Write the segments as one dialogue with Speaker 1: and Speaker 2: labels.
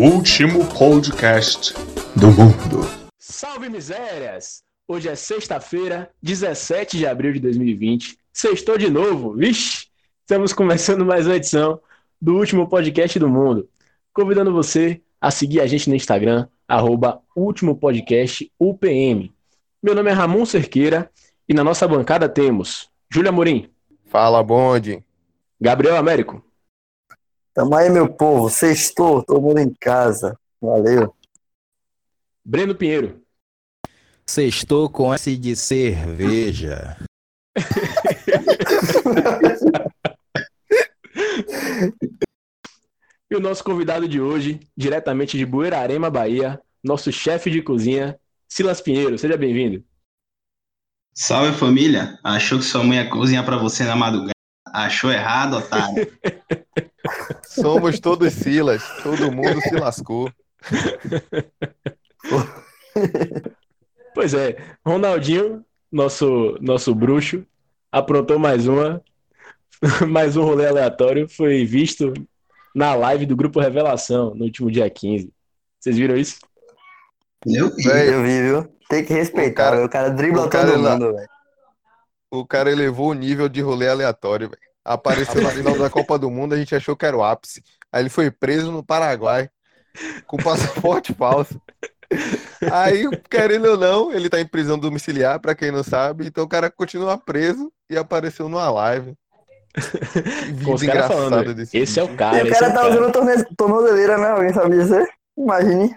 Speaker 1: último podcast do mundo.
Speaker 2: Salve misérias! Hoje é sexta-feira, 17 de abril de 2020. Sextou de novo, vixe! Estamos começando mais uma edição do último podcast do mundo. Convidando você a seguir a gente no Instagram, arroba último podcast UPM. Meu nome é Ramon Cerqueira e na nossa bancada temos Júlia Morim,
Speaker 3: Fala, bonde.
Speaker 2: Gabriel Américo,
Speaker 4: Tamo aí, meu povo. Sextou, todo mundo em casa. Valeu.
Speaker 2: Breno Pinheiro,
Speaker 5: Sextou com S de cerveja.
Speaker 2: e o nosso convidado de hoje, diretamente de Buerarema, Bahia, nosso chefe de cozinha, Silas Pinheiro. Seja bem-vindo.
Speaker 6: Salve família! Achou que sua mãe ia cozinhar pra você na madrugada? Achou errado, otário.
Speaker 3: Somos todos Silas. Todo mundo se lascou.
Speaker 2: Pois é, Ronaldinho, nosso, nosso bruxo, aprontou mais uma, mais um rolê aleatório, foi visto na live do Grupo Revelação, no último dia 15. Vocês viram isso?
Speaker 6: Eu vi.
Speaker 4: Eu vi, viu? Tem que respeitar,
Speaker 3: O cara-
Speaker 4: velho. o cara dribla
Speaker 3: o cara
Speaker 4: todo mundo, velho.
Speaker 3: O cara elevou o nível de rolê aleatório, velho. Apareceu na final da Copa do Mundo, a gente achou que era o ápice. Aí ele foi preso no Paraguai com passaporte falso. Aí, querendo ou não, ele tá em prisão domiciliar, pra quem não sabe. Então o cara continua preso e apareceu numa live. Que vida
Speaker 2: falando,
Speaker 3: desse
Speaker 2: esse é o cara,
Speaker 4: e o
Speaker 2: é
Speaker 4: cara
Speaker 2: o
Speaker 4: tá
Speaker 2: cara.
Speaker 4: usando torne- tornozeleira, né? Alguém sabe dizer? Imagine.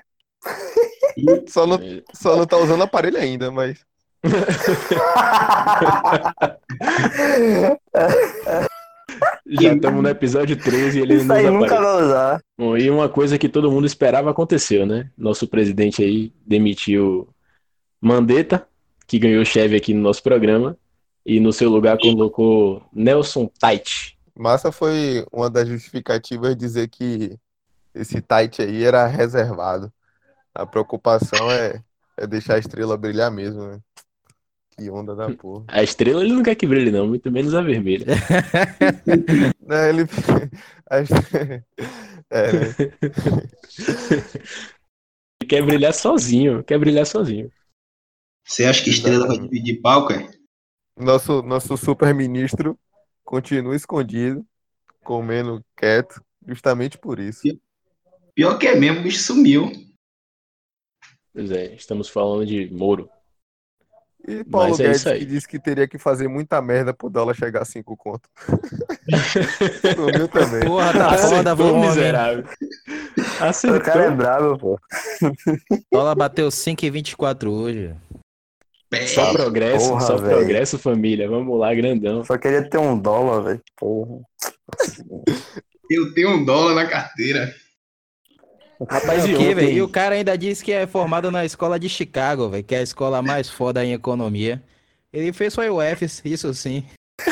Speaker 3: Só não, só não tá usando aparelho ainda, mas.
Speaker 2: Já estamos no episódio 13 e ele
Speaker 4: Isso
Speaker 2: não
Speaker 4: aí nunca vai usar.
Speaker 2: Bom, e uma coisa que todo mundo esperava aconteceu, né? Nosso presidente aí demitiu Mandetta, que ganhou chefe aqui no nosso programa, e no seu lugar colocou Nelson Tait.
Speaker 3: Massa foi uma das justificativas dizer que esse tight aí era reservado. A preocupação é, é deixar a estrela brilhar mesmo, né? Que onda da porra.
Speaker 2: A estrela ele não quer que brilhe, não, muito menos a vermelha.
Speaker 3: É, ele... a- É, né?
Speaker 2: Ele quer brilhar sozinho, quer brilhar sozinho.
Speaker 6: Você acha que estrela vai dividir palco, é?
Speaker 3: Nosso, nosso super-ministro continua escondido, comendo quieto, justamente por isso.
Speaker 6: Pior que é mesmo, o bicho sumiu.
Speaker 2: Pois é, estamos falando de Moro.
Speaker 3: E Paulo
Speaker 2: Mas é
Speaker 3: Guedes
Speaker 2: isso aí.
Speaker 3: que disse que teria que fazer muita merda pro dólar chegar a 5 conto. Sumiu também.
Speaker 5: Porra, tá foda,
Speaker 2: Acertou,
Speaker 5: vô, homem.
Speaker 2: miserável.
Speaker 4: O cara é
Speaker 2: Acertou.
Speaker 4: brabo, pô.
Speaker 5: Dólar bateu 5,24 hoje.
Speaker 2: Só progresso,
Speaker 4: Porra,
Speaker 2: só
Speaker 4: velho.
Speaker 2: progresso, família. Vamos lá, grandão.
Speaker 4: Só queria ter um dólar, velho. Porra.
Speaker 6: Eu tenho um dólar na carteira.
Speaker 2: Rapaz, e
Speaker 5: O? E o cara ainda disse que é formado na escola de Chicago, velho, que é a escola mais foda em economia. Ele fez só UFs, isso sim.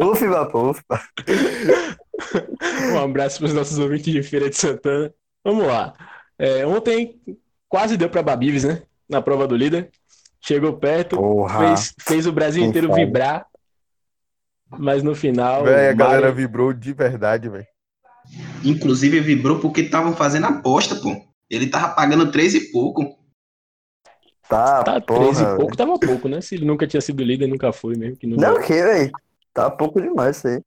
Speaker 4: Ufa, pô, ufa.
Speaker 2: Um abraço para os nossos ouvintes de Feira de Santana. Vamos lá. É, ontem quase deu para Babives, né? Na prova do líder. Chegou perto, fez, fez o Brasil
Speaker 4: Quem
Speaker 2: inteiro
Speaker 4: sabe?
Speaker 2: vibrar. Mas no final.
Speaker 3: Véi, a
Speaker 2: o
Speaker 3: galera vibrou de verdade, velho.
Speaker 6: Inclusive vibrou porque estavam fazendo aposta, pô. Ele tava pagando três e pouco.
Speaker 4: Tá,
Speaker 2: Tá,
Speaker 4: porra.
Speaker 2: 13 e pouco tava pouco, né? Se ele nunca tinha sido líder, nunca foi mesmo. Que não
Speaker 4: Não, o que, velho? Tá pouco demais isso aí.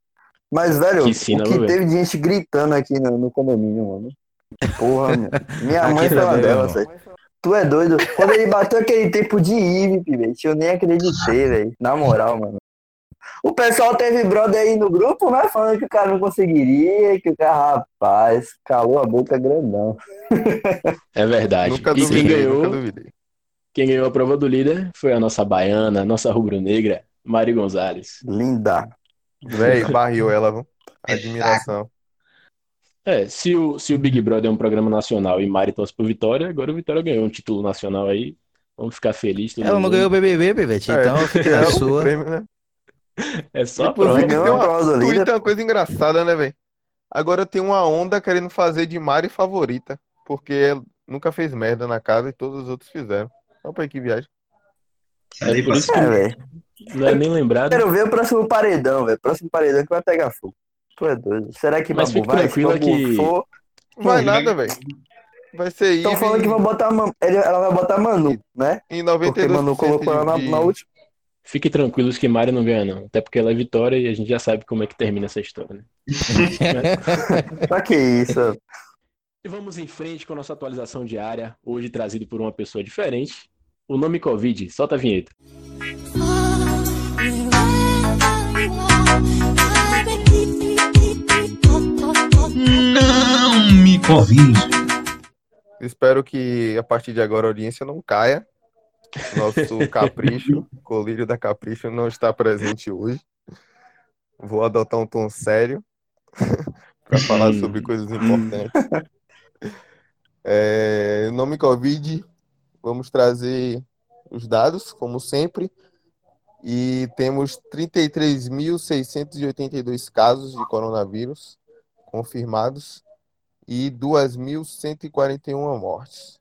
Speaker 4: Mas, velho,
Speaker 2: Que ensina,
Speaker 4: o que
Speaker 2: velho?
Speaker 4: teve de gente gritando aqui no, no condomínio, mano. Porra, minha mãe
Speaker 5: também,
Speaker 4: delas,
Speaker 5: irmão.
Speaker 4: velho. Tu é doido? Quando ele bateu aquele tempo de IVP, velho, eu nem acreditei, velho. Na moral, mano. O pessoal teve brother aí no grupo, né? Falando que o cara não conseguiria, que o cara, rapaz, calou a boca grandão.
Speaker 2: É verdade.
Speaker 3: Nunca
Speaker 2: e quem
Speaker 3: duvidei,
Speaker 2: ganhou,
Speaker 3: nunca duvidei.
Speaker 2: quem ganhou a prova do líder foi a nossa baiana, a nossa rubro-negra, Mari Gonzalez.
Speaker 4: Linda.
Speaker 3: Véi, barriou ela, viu? Admiração.
Speaker 2: É, se o, se o Big Brother é um programa nacional e Mari torce pro Vitória, agora o Vitória ganhou um título nacional aí. Vamos ficar felizes.
Speaker 5: Ela não ganhou o BBB, Bebete, então
Speaker 3: É,
Speaker 5: fica
Speaker 3: é
Speaker 5: na
Speaker 3: o
Speaker 5: sua.
Speaker 3: prêmio, né?
Speaker 2: É só prova.
Speaker 4: ganhou
Speaker 3: tem uma,
Speaker 4: líder.
Speaker 3: Twitter é uma coisa engraçada, né, velho? Agora tem uma onda querendo fazer de Mari favorita, porque nunca fez merda na casa e todos os outros fizeram. Olha pra que viagem.
Speaker 2: É por isso
Speaker 4: É,
Speaker 2: que
Speaker 4: velho.
Speaker 2: não é nem lembrado.
Speaker 4: Quero ver o próximo paredão, velho. Próximo paredão que vai pegar fogo. Tu é doido. Será que
Speaker 2: Mas
Speaker 4: Babu
Speaker 2: fique
Speaker 4: vai?
Speaker 2: tranquila
Speaker 4: Se Babu
Speaker 2: que-
Speaker 4: for,
Speaker 3: Vai
Speaker 6: Ele
Speaker 3: nada, velho. Vai ser
Speaker 4: Estão
Speaker 3: Eve
Speaker 4: falando que vão botar ela vai botar Manu, né?
Speaker 3: em
Speaker 4: Porque
Speaker 3: 92%
Speaker 4: Manu colocou ela na,
Speaker 3: de-
Speaker 4: na última.
Speaker 2: Fiquem tranquilos que Mário não ganha, não. Até porque ela é vitória e a gente já sabe como é que termina essa história, né?
Speaker 4: Pra que isso?
Speaker 2: E vamos em frente com a nossa atualização diária, hoje trazido por uma pessoa diferente. O nome Covid, solta a vinheta.
Speaker 6: Não me convide.
Speaker 3: Espero que a partir de agora a audiência não caia. Nosso capricho, colírio da capricho, não está presente hoje. Vou adotar um tom sério para falar sobre coisas importantes. É, nome Covid, vamos trazer os dados, como sempre. E temos 33.682 casos de coronavírus confirmados e 2.141 mortes.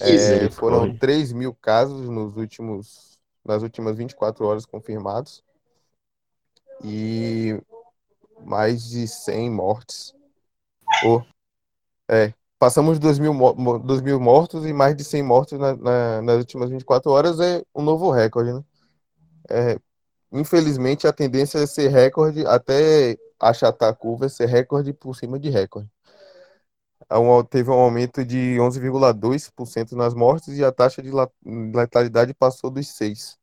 Speaker 3: É, foram 3 mil casos nos últimos, nas últimas 24 horas confirmados e mais de 100 mortes. Oh, é, passamos de 2 mil, mo- mo- 2 mil mortos e mais de 100 mortos na- na- nas últimas 24 horas é um novo recorde, né? É, infelizmente, a tendência é ser recorde até achatar a curva, é ser recorde por cima de recorde. Teve um aumento de 11,2% nas mortes e a taxa de letalidade passou dos 6%.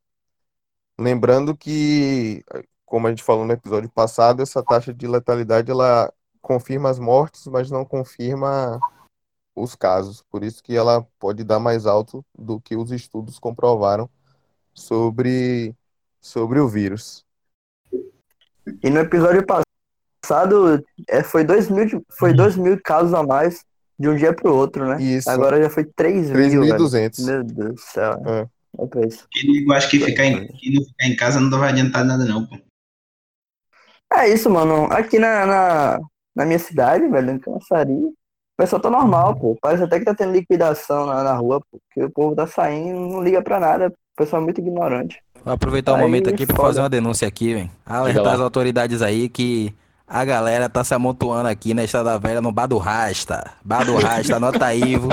Speaker 3: Lembrando que, como a gente falou no episódio passado, essa taxa de letalidade ela confirma as mortes, mas não confirma os casos. Por isso que ela pode dar mais alto do que os estudos comprovaram sobre, sobre o vírus.
Speaker 4: E no episódio passado é, foi 2 mil, foi dois mil casos a mais de um dia pro outro, né?
Speaker 3: Isso.
Speaker 4: Agora já foi 3 mil, velho.
Speaker 3: 3.200.
Speaker 4: Meu Deus do céu.
Speaker 3: É.
Speaker 4: É pra isso.
Speaker 6: Eu acho que ficar em, que não ficar em casa não vai adiantar nada, não, pô.
Speaker 4: É isso, mano. Aqui na, na, na minha cidade, velho, em Cançari, o pessoal tá normal, pô. Parece até que tá tendo liquidação na, na rua, pô. Porque o povo tá saindo, não liga pra nada. O pessoal é muito ignorante.
Speaker 5: Vou aproveitar o
Speaker 4: Aí,
Speaker 5: momento aqui pra
Speaker 4: foda.
Speaker 5: fazer uma denúncia aqui, velho. Alertar as autoridades aí que a galera tá se amontoando aqui na Estrada Velha no Bar do Rasta. Bar do Rasta, anota aí, viu?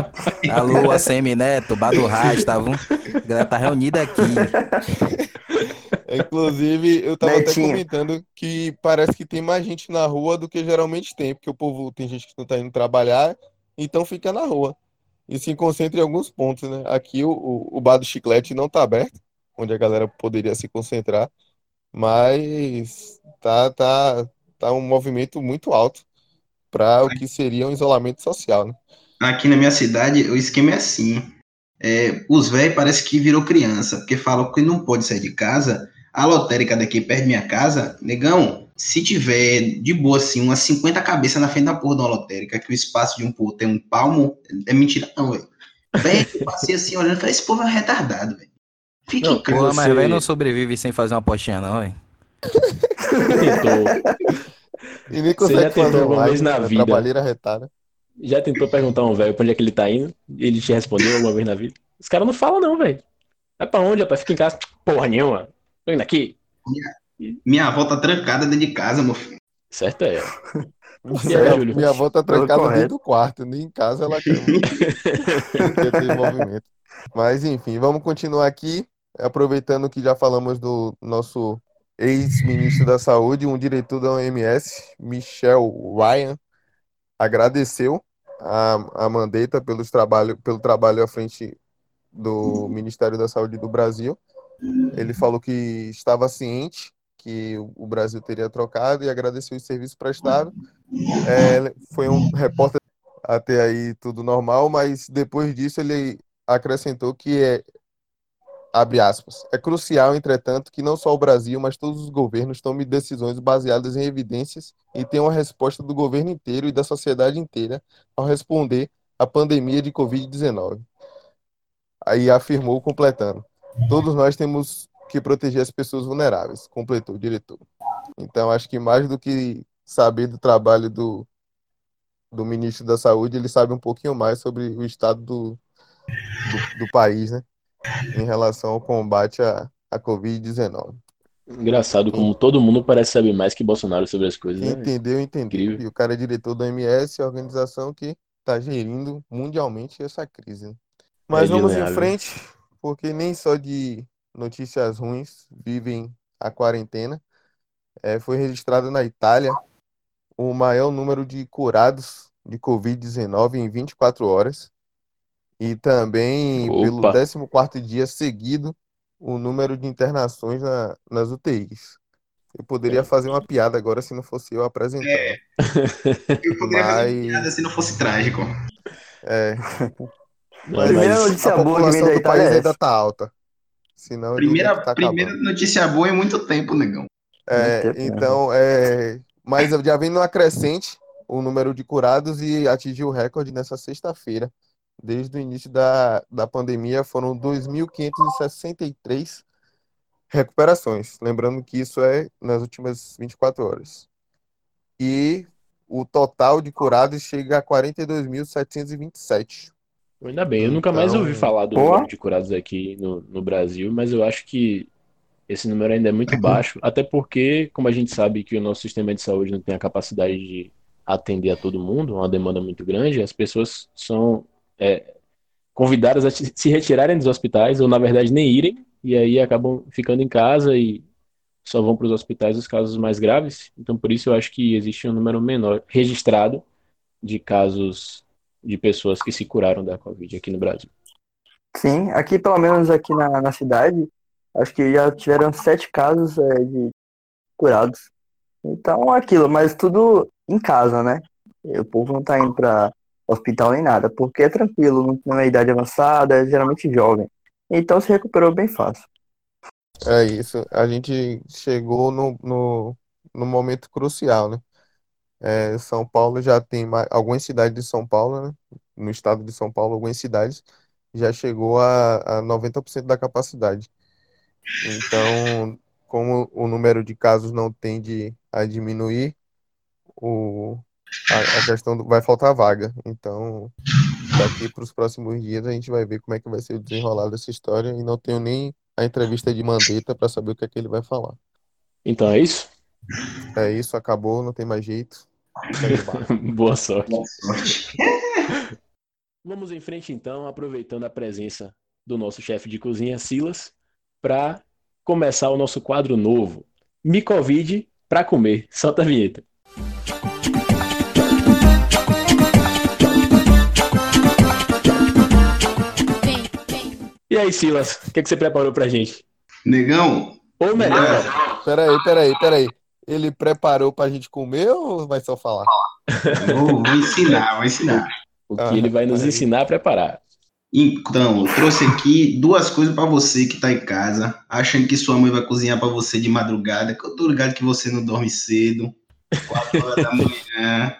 Speaker 5: Alô, ACM Neto, Bar do Rasta, viu? A galera tá reunida aqui.
Speaker 3: Inclusive, eu tava até
Speaker 4: Netinho.
Speaker 3: comentando que parece que tem mais gente na rua do que geralmente tem, porque o povo tem gente que não tá indo trabalhar, então fica na rua. E se concentra em alguns pontos, né? Aqui o, o, o bar do chiclete não tá aberto, onde a galera poderia se concentrar, mas tá, tá, tá um movimento muito alto para o que seria um isolamento social, né?
Speaker 6: Aqui na minha cidade, o esquema é assim. É, os velhos parece que virou criança, porque falam que não pode sair de casa. A lotérica daqui perto da minha casa, negão, se tiver de boa assim, umas 50 cabeças na frente da porra de uma lotérica, que o espaço de um povo tem um palmo, é mentira não, velho. Velho, eu passei assim olhando e falei, esse povo é retardado, velho. Fica
Speaker 2: Não,
Speaker 6: em casa.
Speaker 5: Pô, mas velho não sobrevive sem fazer uma apostinha, não, velho.
Speaker 3: E nem
Speaker 2: Você já
Speaker 3: consegue
Speaker 2: tentou
Speaker 3: fazer
Speaker 2: alguma vez na
Speaker 3: né?
Speaker 2: vida?
Speaker 3: Trabalheira retada.
Speaker 2: já tentou perguntar a um velho pra onde é que ele tá indo? Ele te respondeu alguma vez na vida? Os caras não falam, não, velho. Vai pra onde, rapaz? Fica em casa. Porra nenhuma. Tô indo aqui.
Speaker 6: Minha avó tá trancada dentro de casa, meu filho.
Speaker 2: Certo é. E aí,
Speaker 3: Minha,
Speaker 2: Júlio?
Speaker 3: minha avó tá trancada dentro do quarto, nem em casa ela quer, quer ter movimento. Mas enfim, vamos continuar aqui, aproveitando que já falamos do nosso ex-ministro da Saúde, um diretor da OMS, Michel Ryan, agradeceu a, a Mandetta pelos trabalho, pelo trabalho à frente do Ministério da Saúde do Brasil. Ele falou que estava ciente que o- Brasil teria trocado e agradeceu os serviços prestados. É, foi um repórter até aí tudo normal, mas depois disso ele acrescentou que é abre aspas, é crucial, entretanto, que não só o Brasil, mas todos os governos tomem decisões baseadas em evidências e tenham a resposta do governo inteiro e da sociedade inteira ao responder à pandemia de Covid-19. Aí afirmou completando: Todos nós temos que proteger as pessoas vulneráveis, completou o diretor. Então, acho que mais do que saber do trabalho do, do ministro da Saúde, ele sabe um pouquinho mais sobre o estado do, do, do país, né? Em relação ao combate à, à Covid-19.
Speaker 2: Engraçado como todo mundo parece saber mais que Bolsonaro sobre as coisas, né?
Speaker 3: entendeu, entendeu.
Speaker 2: Incrível.
Speaker 3: E o cara é diretor da MS, a organização que está gerindo mundialmente essa crise. né? Mas
Speaker 2: É
Speaker 3: vamos em
Speaker 2: inegável.
Speaker 3: frente, porque nem só de notícias ruins vivem a quarentena. É, foi registrado na Itália o maior número de curados de Covid-19 em 24 horas. E também, pelo
Speaker 2: Opa.
Speaker 3: 14º dia seguido, o número de internações na- nas UTIs. Eu poderia fazer uma piada agora se não fosse eu apresentando.
Speaker 6: Eu poderia fazer
Speaker 3: Mas-
Speaker 6: piada se não fosse trágico.
Speaker 3: É, mas
Speaker 4: Primeira
Speaker 2: mas-
Speaker 4: notícia
Speaker 3: a
Speaker 4: boa que vem
Speaker 3: população
Speaker 4: da
Speaker 3: do
Speaker 4: Itália
Speaker 3: país
Speaker 4: é
Speaker 3: ainda
Speaker 4: essa.
Speaker 3: tá alta. Senão
Speaker 6: Primeira,
Speaker 3: tá
Speaker 6: primeira
Speaker 3: acabando.
Speaker 6: notícia boa em muito tempo, negão.
Speaker 3: É,
Speaker 4: Muito tempo, né?
Speaker 3: então, é, mas já vem numa crescente o número de curados e atingiu o recorde nessa sexta-feira. Desde o início da, da pandemia foram 2.563 recuperações. Lembrando que isso é nas últimas 24 horas. E o total de curados chega a 42.727.
Speaker 2: Ainda bem, eu nunca mais
Speaker 3: Então,
Speaker 2: ouvi falar do número de curados aqui no, no Brasil, mas eu acho que esse número ainda é muito baixo, até porque, como a gente sabe que o nosso sistema de saúde não tem a capacidade de atender a todo mundo, é uma demanda muito grande, as pessoas são é, convidadas a se retirarem dos hospitais, ou na verdade nem irem, e aí acabam ficando em casa e só vão para os hospitais os casos mais graves. Então, por isso eu acho que existe um número menor registrado de casos de pessoas que se curaram da Covid aqui no Brasil.
Speaker 4: Sim, aqui pelo menos aqui na, na cidade, acho que já tiveram sete casos é, de curados. Então aquilo, mas tudo em casa, né? O povo não tá indo pra hospital nem nada, porque é tranquilo, não tem uma idade avançada, é geralmente jovem. Então se recuperou bem fácil.
Speaker 3: É isso. A gente chegou no, no, no momento crucial, né? É, São Paulo já tem mais, algumas cidades de São Paulo, né? No estado de São Paulo, algumas cidades já chegou a, a 90% da capacidade. Então, como o número de casos não tende a diminuir, o, a, a questão do, vai faltar vaga. Então, daqui para os próximos dias a gente vai ver como é que vai ser o desenrolar dessa história e não tenho nem a entrevista de Mandetta para saber o que é que ele vai falar.
Speaker 2: Então é isso?
Speaker 3: É isso, acabou, não tem mais jeito.
Speaker 2: Boa sorte.
Speaker 6: Boa sorte.
Speaker 2: Vamos em frente então, aproveitando a presença do nosso chefe de cozinha, Silas, para começar o nosso quadro novo. Me convide para comer. Solta a vinheta. E aí, Silas, o que, que você preparou pra gente?
Speaker 6: Negão,
Speaker 2: Ou melhor,
Speaker 3: Peraí, peraí, peraí. Ele preparou pra gente comer ou vai só falar?
Speaker 6: vou, vou ensinar, vou ensinar.
Speaker 2: o que
Speaker 3: Ah,
Speaker 2: ele vai nos
Speaker 3: peraí.
Speaker 2: ensinar a preparar.
Speaker 6: Então, eu trouxe aqui duas coisas pra você que tá em casa, achando que sua mãe vai cozinhar pra você de madrugada, que eu tô ligado que você não dorme cedo, 4 horas da manhã.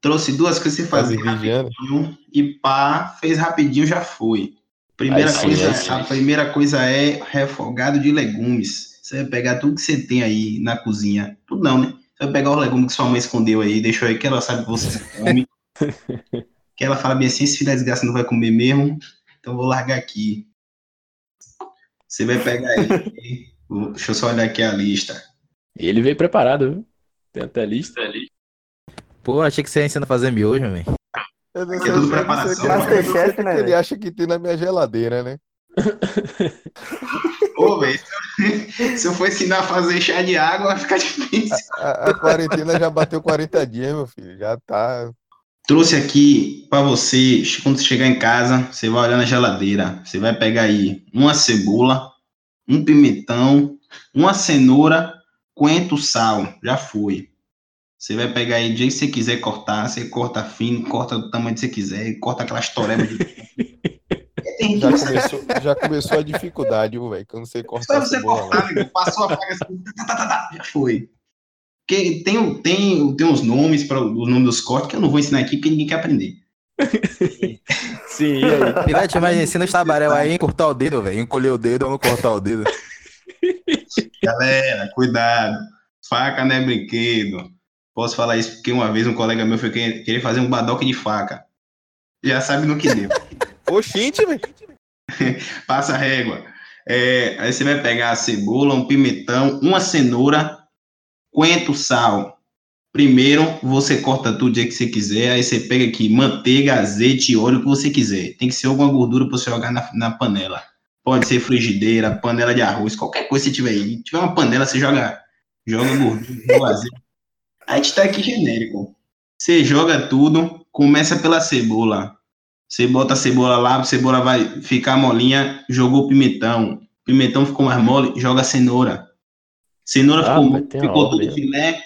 Speaker 6: Trouxe duas coisas pra você
Speaker 3: Tá
Speaker 6: fazer
Speaker 3: vigiando?
Speaker 6: rapidinho e pá, fez rapidinho, já foi. Primeira
Speaker 2: sim,
Speaker 6: coisa, a primeira coisa é refogado de legumes. Você vai pegar tudo que você tem aí na cozinha, tudo não, né? Você vai pegar os legumes que sua mãe escondeu aí, deixou aí que ela sabe que você come. que ela fala bem assim, esse filho da desgraça não vai comer mesmo, então vou largar aqui. Você vai pegar aí. Deixa eu só olhar aqui a lista.
Speaker 2: Ele veio preparado, viu? Tem até lista ali.
Speaker 5: Pô, achei que você ia ensinar a fazer miojo, velho.
Speaker 3: Eu não
Speaker 6: É
Speaker 3: sei,
Speaker 6: tudo
Speaker 3: sei
Speaker 6: preparação.
Speaker 3: o
Speaker 4: Masterchef,
Speaker 3: que
Speaker 4: né,
Speaker 3: ele acha que tem na minha geladeira, né?
Speaker 6: Ô, velho, se eu- for ensinar a fazer chá de água, vai ficar difícil.
Speaker 3: A, a quarentena já bateu 40 dias, meu filho. Já tá.
Speaker 6: Trouxe aqui pra você, quando você chegar em casa, você vai olhar na geladeira. Você vai pegar aí uma cebola, um pimentão, uma cenoura, coentro, sal. Já foi. Você vai pegar aí do jeito que você quiser cortar. Você corta fino, corta do tamanho que você quiser, corta aquelas torebas de. Gente
Speaker 3: Já começou, já começou a dificuldade, viu, velho? Quando você corta
Speaker 6: Só você
Speaker 3: cebola.
Speaker 6: cortar, amigo, passou a faca assim, tá, tá, tá, tá, já foi. Porque tem, tem, tem uns nomes para os nomes dos cortes que eu não vou ensinar aqui porque ninguém quer aprender.
Speaker 2: Sim, e aí?
Speaker 5: Pilate, mas ensina os tabarel aí cortar o dedo, velho. Encolher o dedo ou não cortar o dedo.
Speaker 6: Galera, cuidado. Faca não é brinquedo. Posso falar isso porque uma vez um colega meu foi querer fazer um badoque de faca. Já sabe no que deu.
Speaker 3: Oxente, velho.
Speaker 6: Passa a régua. É, aí você vai pegar a cebola, um pimentão, uma cenoura, coentro, sal. Primeiro, você corta tudo do jeito que você quiser, aí você pega aqui manteiga, azeite, óleo, o que você quiser. Tem que ser alguma gordura para você jogar na, na panela. Pode ser frigideira, panela de arroz, qualquer coisa que você tiver aí. Se tiver uma panela, você joga, joga gordura, joga azeite. A gente tá aqui genérico. Você joga tudo, começa pela cebola. Você bota a cebola lá, a cebola vai ficar molinha, jogou pimentão. Pimentão ficou mais mole, joga cenoura. Cenoura
Speaker 2: Ah,
Speaker 6: ficou, ficou tudo filé,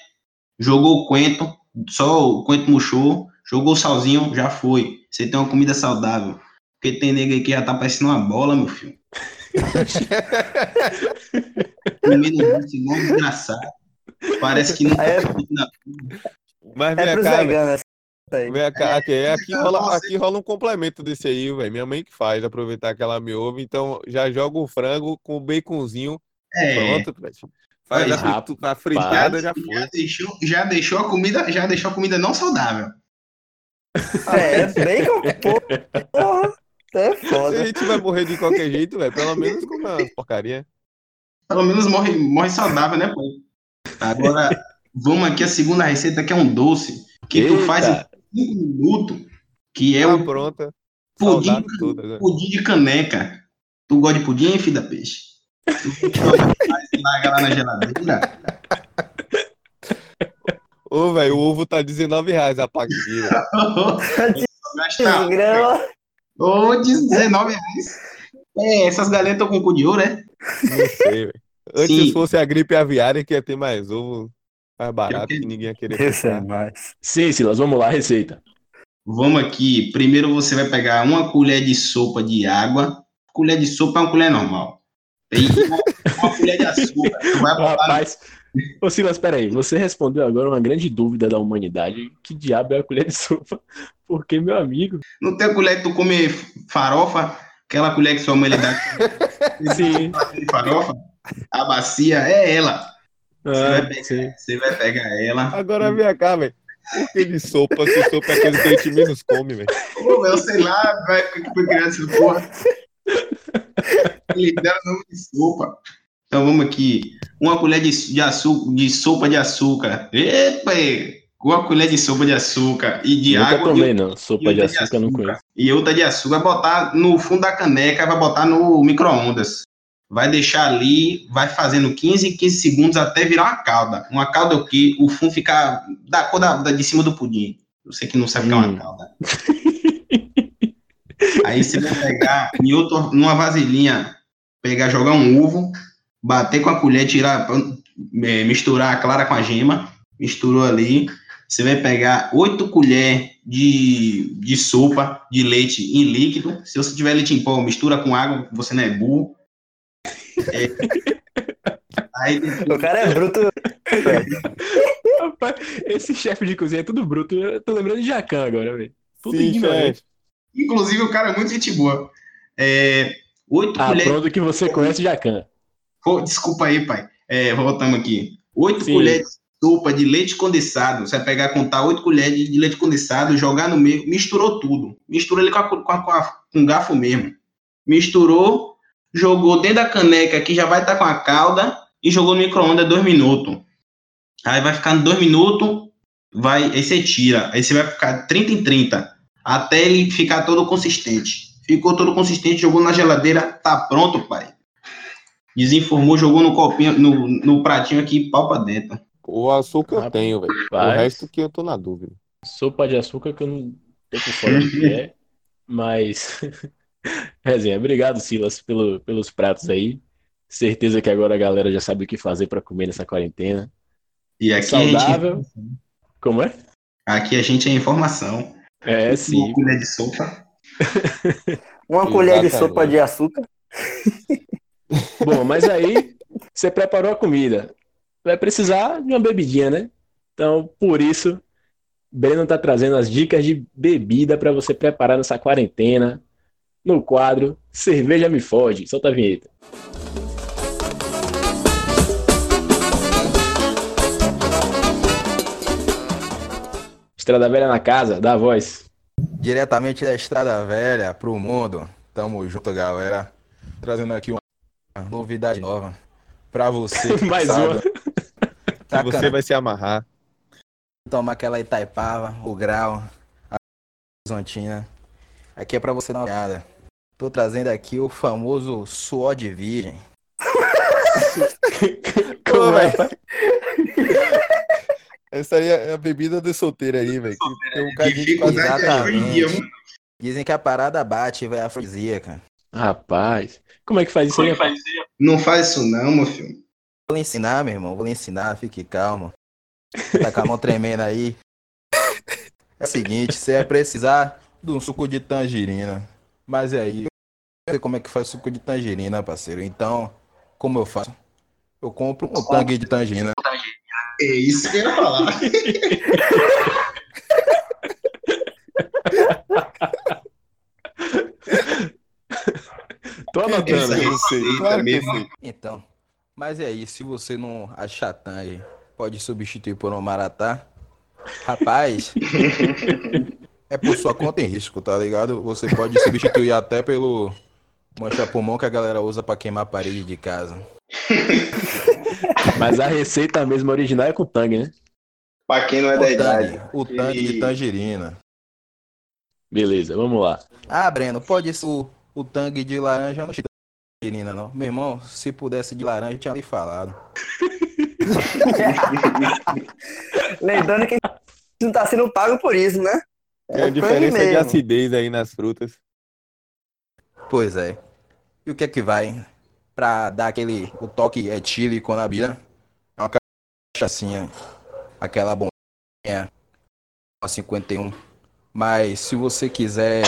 Speaker 6: jogou o coentro, só o coentro murchou, jogou o salzinho, já foi. Você tem uma comida saudável. Porque tem nega aí que já tá parecendo uma bola, meu filho. Comendo um desgraçado. Parece que não
Speaker 4: É.
Speaker 3: Mas
Speaker 4: É
Speaker 3: vem
Speaker 4: pros
Speaker 3: cá,
Speaker 4: veganos. aí.
Speaker 3: Vem cá, aqui, aqui, rola, aqui rola um complemento desse aí, velho. Minha mãe que faz, aproveitar que ela me ouve. Então já joga o frango com o baconzinho
Speaker 6: É,
Speaker 3: pronto, velho. Faz a, fritu- a fritada, já
Speaker 6: já
Speaker 3: foi.
Speaker 6: deixou, já deixou a comida, já deixou a comida não saudável.
Speaker 4: É, bacon, porra. É
Speaker 3: Se a
Speaker 4: foda.
Speaker 3: gente vai morrer de qualquer jeito, velho, pelo menos comer umas porcaria.
Speaker 6: Pelo menos morre, morre saudável, né, pô? Agora, vamos aqui a segunda receita, que é um doce, que tu
Speaker 2: Eita.
Speaker 6: faz em 5 minutos, que é
Speaker 3: Tá
Speaker 6: o
Speaker 3: pronta.
Speaker 6: pudim,
Speaker 3: né?
Speaker 6: pudim de caneca. Tu gosta de pudim, filho da peixe? Tu larga lá na geladeira.
Speaker 3: Ô, velho, o ovo tá 19 reais a paquinha.
Speaker 6: ô, 19 reais. É, essas galinhas estão com cu de ouro, é?
Speaker 3: Não sei, velho. Antes
Speaker 6: Sim.
Speaker 3: fosse a gripe aviária que ia ter mais ovo mais barato
Speaker 6: que-
Speaker 3: que ninguém ia querer
Speaker 4: Isso é mais.
Speaker 2: Sim, Silas, vamos lá, receita.
Speaker 6: Vamos aqui. Primeiro você vai pegar uma colher de sopa de água. Colher de sopa é uma colher normal. Tem uma, uma colher de açúcar. Tu vai botar
Speaker 2: Rapaz. Ô Silas, peraí, você respondeu agora uma grande dúvida da humanidade. Que diabo é a colher de sopa? Porque, meu amigo.
Speaker 6: Não tem a colher que tu come farofa, aquela colher que sua mãe lhe dá
Speaker 2: Sim.
Speaker 6: farofa, a bacia é ela. vai
Speaker 2: Ah,
Speaker 6: pegar.
Speaker 2: sim.
Speaker 6: Você vai pegar ela.
Speaker 3: Agora vem cá, velho. Por que de sopa? Se sopa é coisa que a gente menos come, velho.
Speaker 6: Pô, eu sei lá, vai que foi criado essa porra. Ele deram nome de sopa. Então vamos aqui. Uma colher de, de, açúcar, de sopa de açúcar. Epa! Uma colher de sopa de açúcar e de
Speaker 2: Nunca
Speaker 6: água.
Speaker 2: tomei,
Speaker 6: e-
Speaker 2: não. Sopa de açúcar eu não conheço.
Speaker 6: E outra de açúcar, vai botar no fundo da caneca, vai botar no micro-ondas. Vai deixar ali, vai fazendo 15, 15 segundos até virar uma calda. Uma calda é o quê? O fundo ficar da cor da, da- de cima do pudim. Você que não sabe o que é
Speaker 2: Hum.
Speaker 6: uma calda. Aí você vai pegar em outro, numa vasilhinha, pegar, jogar um ovo, bater com a colher, tirar, eh, misturar a clara com a gema, misturou ali. Você vai pegar 8 colheres de, de sopa de leite em líquido. Se você tiver leite em pó, mistura com água, você não é burro. É. Aí
Speaker 4: O cara é bruto.
Speaker 2: Rapaz, esse chefe de cozinha é tudo bruto. Eu tô lembrando de Jacan agora, velho. Tudo
Speaker 3: Sim,
Speaker 2: ignorante.
Speaker 3: chefe.
Speaker 6: Inclusive, o cara é muito gente boa. É, oito
Speaker 2: Ah,
Speaker 6: colheres.
Speaker 2: pronto que você conhece Jacan.
Speaker 6: Pô, desculpa aí, pai. É, voltamos aqui. Oito
Speaker 2: Sim.
Speaker 6: colheres de sopa de leite condensado. Você vai pegar, contar oito colheres de, leite condensado, jogar no meio, misturou tudo. Mistura ele com, a, com, a, com, a, com o garfo mesmo. Misturou, jogou dentro da caneca que já vai estar com a calda e jogou no micro-ondas dois minutos. Aí vai ficar dois minutos, vai, aí você tira. Aí você vai ficar 30 em 30, até ele ficar todo consistente. Ficou todo consistente, jogou na geladeira, tá pronto, pai. Desinformou, jogou no copinho, no, no pratinho aqui, pau pra dentro.
Speaker 3: O açúcar eu tenho, velho. O resto que eu tô na dúvida.
Speaker 2: Sopa de açúcar que eu não tô por fora do que é. Mas. Resenha, obrigado, Silas, pelo, pelos pratos aí. Certeza que agora a galera já sabe o que fazer pra comer nessa quarentena.
Speaker 6: E aqui a gente,
Speaker 2: Saudável. Como é?
Speaker 6: aqui a gente é informação.
Speaker 2: É, sim.
Speaker 6: Uma colher de sopa.
Speaker 4: Uma colher de sopa de açúcar.
Speaker 2: Bom, mas aí você preparou a comida. Vai precisar de uma bebidinha, né? Então, por isso, Breno tá trazendo as dicas de bebida para você preparar nessa quarentena. No quadro Cerveja Me Fode. Solta a vinheta. Estrada Velha na casa, dá a voz.
Speaker 5: Diretamente da Estrada Velha pro mundo. Tamo junto, galera. Trazendo aqui uma novidade nova. Pra você.
Speaker 2: Mais
Speaker 5: sabe,
Speaker 2: uma.
Speaker 5: Tá
Speaker 3: Você
Speaker 5: cana-
Speaker 3: vai se amarrar.
Speaker 5: tomar aquela Itaipava, o grau, a Horizontina. Aqui é pra você dar uma olhada. Tô trazendo aqui o famoso suor de virgem.
Speaker 2: Como é?
Speaker 3: Essa aí é a bebida de solteiro aí, velho. que Tem um cadinho de
Speaker 6: é viu?
Speaker 5: Dizem que a parada bate, vai afrodisíaca.
Speaker 2: Rapaz, como é que faz isso aí? rapaz?
Speaker 6: Não faz isso não, meu filho.
Speaker 5: Vou lhe ensinar, meu irmão. Vou lhe ensinar, fique calmo. Tá com a mão tremendo aí. É o seguinte, você vai precisar de um suco de tangerina. Mas e aí? Eu sei como é que faz suco de tangerina, parceiro. Então, como eu faço? Eu compro um tangue de tangerina.
Speaker 6: É isso que eu ia falar.
Speaker 2: Tô anotando.
Speaker 6: Aí eu sei,
Speaker 3: Claro que sei.
Speaker 5: Então, mas e aí, se você não achar tangue, pode substituir por um maratá? Rapaz, é por sua conta em risco, tá ligado? Você pode substituir até pelo mancha-pulmão que a galera usa pra queimar a parede de casa.
Speaker 2: Mas a receita mesmo original é com tangue, né?
Speaker 6: Pra quem não é
Speaker 5: O
Speaker 6: da
Speaker 5: tangue,
Speaker 6: idade.
Speaker 5: o tangue de
Speaker 6: E-
Speaker 5: tangerina.
Speaker 2: Beleza, vamos lá.
Speaker 5: Ah, Breno, pode ser o, o tangue de laranja, não de tangerina, não. Meu irmão, se pudesse de laranja, eu tinha lhe falado.
Speaker 4: Lembrando que a gente não tá sendo pago por isso, né?
Speaker 3: Tem a
Speaker 4: É
Speaker 3: diferença de acidez aí nas frutas.
Speaker 5: Pois é. E o que é que vai pra dar aquele o toque etílico na bira? É uma cachaçinha, aquela bombinha a 51. Mas se você quiser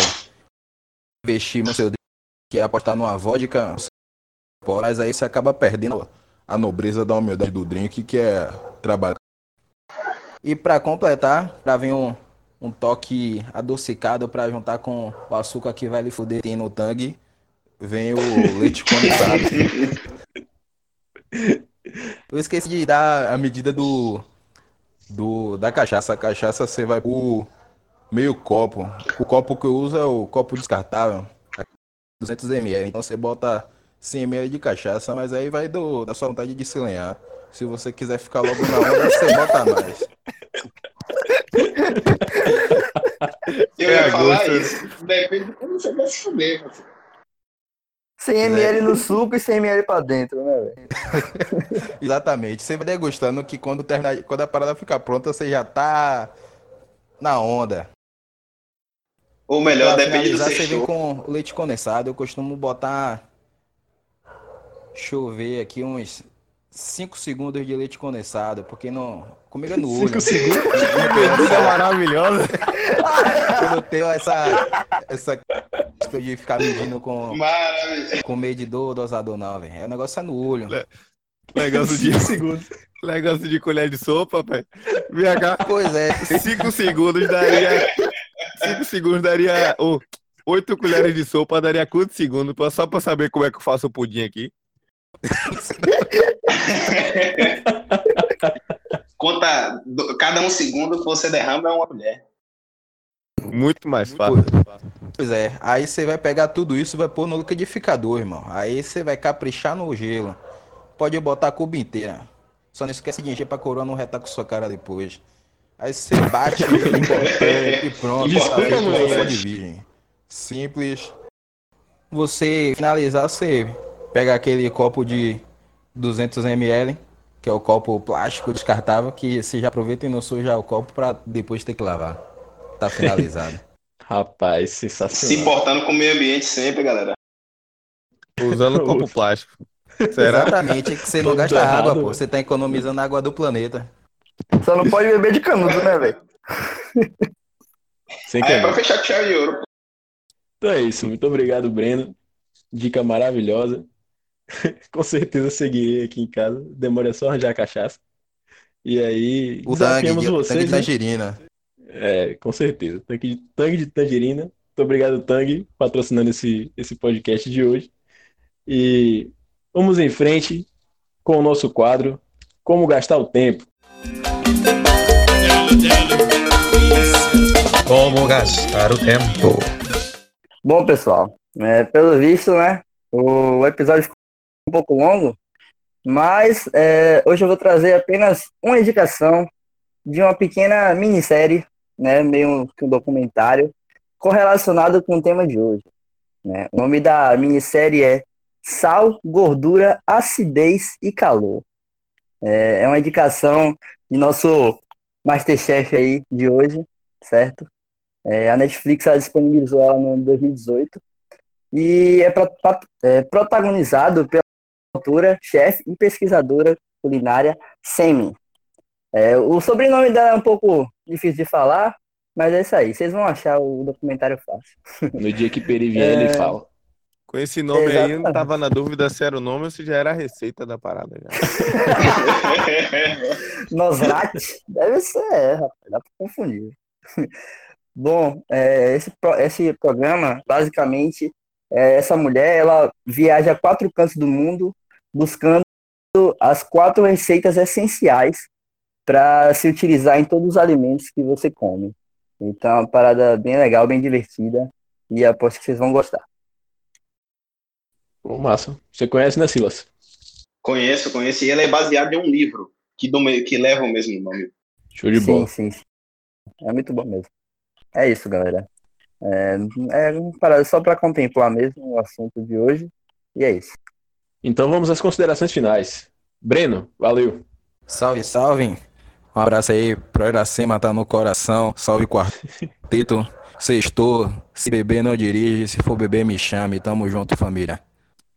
Speaker 5: investir no seu que é apostar numa vodka, mas aí você acaba perdendo a nobreza da humildade do drink, que é trabalhar. E pra completar, pra vir um, um toque adocicado pra juntar com o açúcar que vai lhe fuder tem no tangue, vem o leite condensado. Eu esqueci de dar a medida do, do da cachaça. A cachaça você vai por meio copo. O copo que eu uso é o copo descartável, 200 ml. Então você bota 100 ml de cachaça, mas aí vai do, da sua vontade de se lenhar. Se você quiser ficar logo na onda, você bota mais.
Speaker 6: Eu ia falar
Speaker 3: gosto.
Speaker 6: isso. Depende de como você vai se fuder, meu filho.
Speaker 4: 100 ml no suco e 100 ml pra dentro, né, velho?
Speaker 5: Exatamente. Você vai degustando que quando, terminar, quando a parada ficar pronta, você já tá na onda.
Speaker 6: Ou melhor,
Speaker 5: Pra
Speaker 6: depende do
Speaker 5: você vem com o leite condensado. Eu costumo botar. Deixa eu ver aqui uns 5 segundos de leite condensado, porque não. Comigo é no olho.
Speaker 2: 5 segundos.
Speaker 3: Bebida maravilhosa.
Speaker 5: Eu não tenho essa. Essa de ficar medindo com,
Speaker 6: Maravilha.
Speaker 5: com medidor, dosador, não, velho. É, O negócio é no olho.
Speaker 3: Negócio de,
Speaker 2: 5 segundos.
Speaker 3: negócio de colher de sopa, pai. Vem cá.
Speaker 5: Pois é.
Speaker 3: 5 segundos daria. 5 segundos daria. Ô, 8 colheres de sopa daria quantos segundos? Só pra saber como é que eu faço o pudim aqui.
Speaker 6: Conta, cada um segundo que você derrama é uma mulher.
Speaker 3: Muito mais fácil.
Speaker 5: Pois é, aí você vai pegar tudo isso e vai pôr no liquidificador, irmão. Aí você vai caprichar no gelo. Pode botar a cuba inteira. Só não esquece de encher pra coroa não retar com sua cara depois. Aí você bate e pronto.
Speaker 2: Desculpa,
Speaker 5: tá de virgem. Simples. Você finalizar, você pega aquele copo de 200 ml, que é o copo plástico descartável, que você já aproveita e não suja o copo pra depois ter que lavar. Tá finalizado.
Speaker 2: Rapaz,
Speaker 6: Se
Speaker 2: sensacional.
Speaker 6: importando com o meio ambiente sempre, galera.
Speaker 3: Usando copo plástico. Será?
Speaker 5: Exatamente, que você não gasta
Speaker 2: errado,
Speaker 5: água, pô. Você tá economizando a água do planeta.
Speaker 4: Só não pode beber de canudo, né, velho?
Speaker 2: Sem
Speaker 6: Aí é pra fechar com chave de ouro.
Speaker 2: Então é isso. Muito obrigado, Breno. Dica maravilhosa. Com certeza seguirei aqui em casa. Demora só arranjar a cachaça. E aí,
Speaker 5: O tangue
Speaker 2: desafiamos
Speaker 5: de, tangue
Speaker 2: vocês,
Speaker 5: de
Speaker 2: né?
Speaker 5: tangerina.
Speaker 2: É, com certeza. Tangue de, tangue de tangerina. Muito obrigado, Tangue, patrocinando esse, esse podcast de hoje. E vamos em frente com o nosso quadro Como Gastar o Tempo.
Speaker 1: Como gastar o tempo?
Speaker 4: Bom, pessoal, é, pelo visto, né? O episódio um pouco longo, mas é, hoje eu vou trazer apenas uma indicação de uma pequena minissérie, né, meio que um documentário, correlacionado com o tema de hoje. Né? O nome da minissérie é Sal, Gordura, Acidez e Calor. É, é uma indicação de nosso Masterchef aí de hoje, certo? É, a Netflix ela disponibilizou ela no 2018 e é, pro, é protagonizado pela autora, chefe e pesquisadora culinária Semi. É, o sobrenome dela é um pouco difícil de falar, mas é isso aí. Vocês vão achar o documentário fácil.
Speaker 2: No dia que Peri vier, é... ele fala.
Speaker 3: Com esse nome Exatamente. aí, eu não tava na dúvida se era o nome ou se já era a receita da parada.
Speaker 4: Nosrat? Deve ser, é, rapaz, dá pra confundir. Bom, é, esse, esse programa, basicamente, é, essa mulher, ela viaja a quatro cantos do mundo buscando as quatro receitas essenciais para se utilizar em todos os alimentos que você come. Então, é uma parada bem legal, bem divertida e aposto que vocês vão gostar.
Speaker 2: Bom, massa. Você conhece, né, Silas?
Speaker 6: Conheço, conheço. E ele é baseado em um livro que, do, que leva o mesmo nome.
Speaker 2: Show de bola.
Speaker 4: Sim, sim. É muito bom mesmo. É isso, galera. É, é uma parada só para contemplar mesmo o assunto de hoje. E é isso.
Speaker 2: Então vamos às considerações finais. Breno, valeu.
Speaker 5: Salve, salve. Um abraço aí pro Iracema, tá no coração. Salve quarteto. Sextou. Se beber, não dirige. Se for beber, me chame. Tamo junto, família.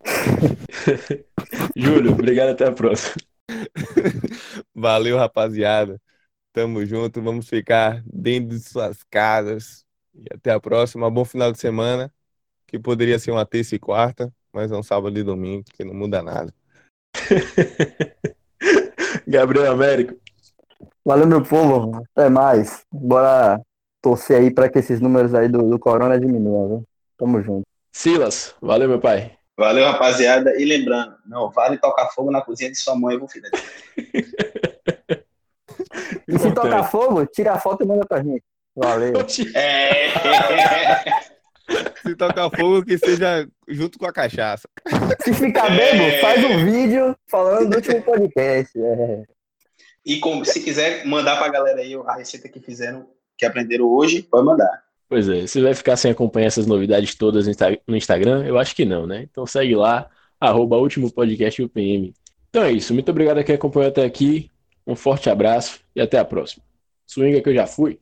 Speaker 2: Júlio, obrigado. Até a próxima.
Speaker 3: Valeu, rapaziada. Tamo junto. Vamos ficar dentro de suas casas. E até a próxima. Bom final de semana. Que poderia ser uma terça e quarta, mas é um sábado e domingo, que não muda nada.
Speaker 2: Gabriel Américo.
Speaker 4: Valeu, meu povo. Até mais. Bora torcer aí para que esses números aí do, do Corona diminuam, viu? Tamo junto.
Speaker 2: Silas, valeu, meu pai.
Speaker 6: Valeu, rapaziada. E lembrando, não vale tocar fogo na cozinha de sua mãe, viu, filho?
Speaker 4: e se tocar fogo, tira a foto e manda pra gente. Valeu.
Speaker 6: É.
Speaker 3: Se tocar fogo, que seja junto com a cachaça.
Speaker 4: Se ficar bebo, é... faz um vídeo falando do último podcast. É.
Speaker 6: E com, se quiser mandar pra galera aí a receita que fizeram, que aprenderam hoje, pode mandar.
Speaker 2: Pois é, você vai ficar sem acompanhar essas novidades todas no Instagram? Eu acho que não, né? Então segue lá, arroba último podcast UPM. Então é isso, muito obrigado a quem acompanhou até aqui, um forte abraço e até a próxima. Swinga que eu já fui.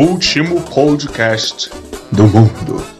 Speaker 1: Último podcast do mundo.